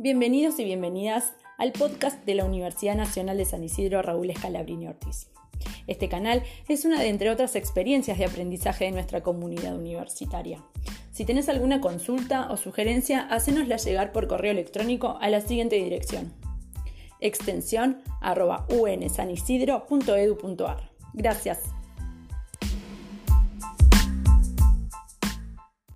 Bienvenidos y bienvenidas al podcast de la Universidad Nacional de San Isidro Raúl Escalabrini Ortiz. Este canal es una de entre otras experiencias de aprendizaje de nuestra comunidad universitaria. Si tenés alguna consulta o sugerencia, hacénosla llegar por correo electrónico a la siguiente dirección. Extensión arroba unsanisidro.edu.ar. Gracias.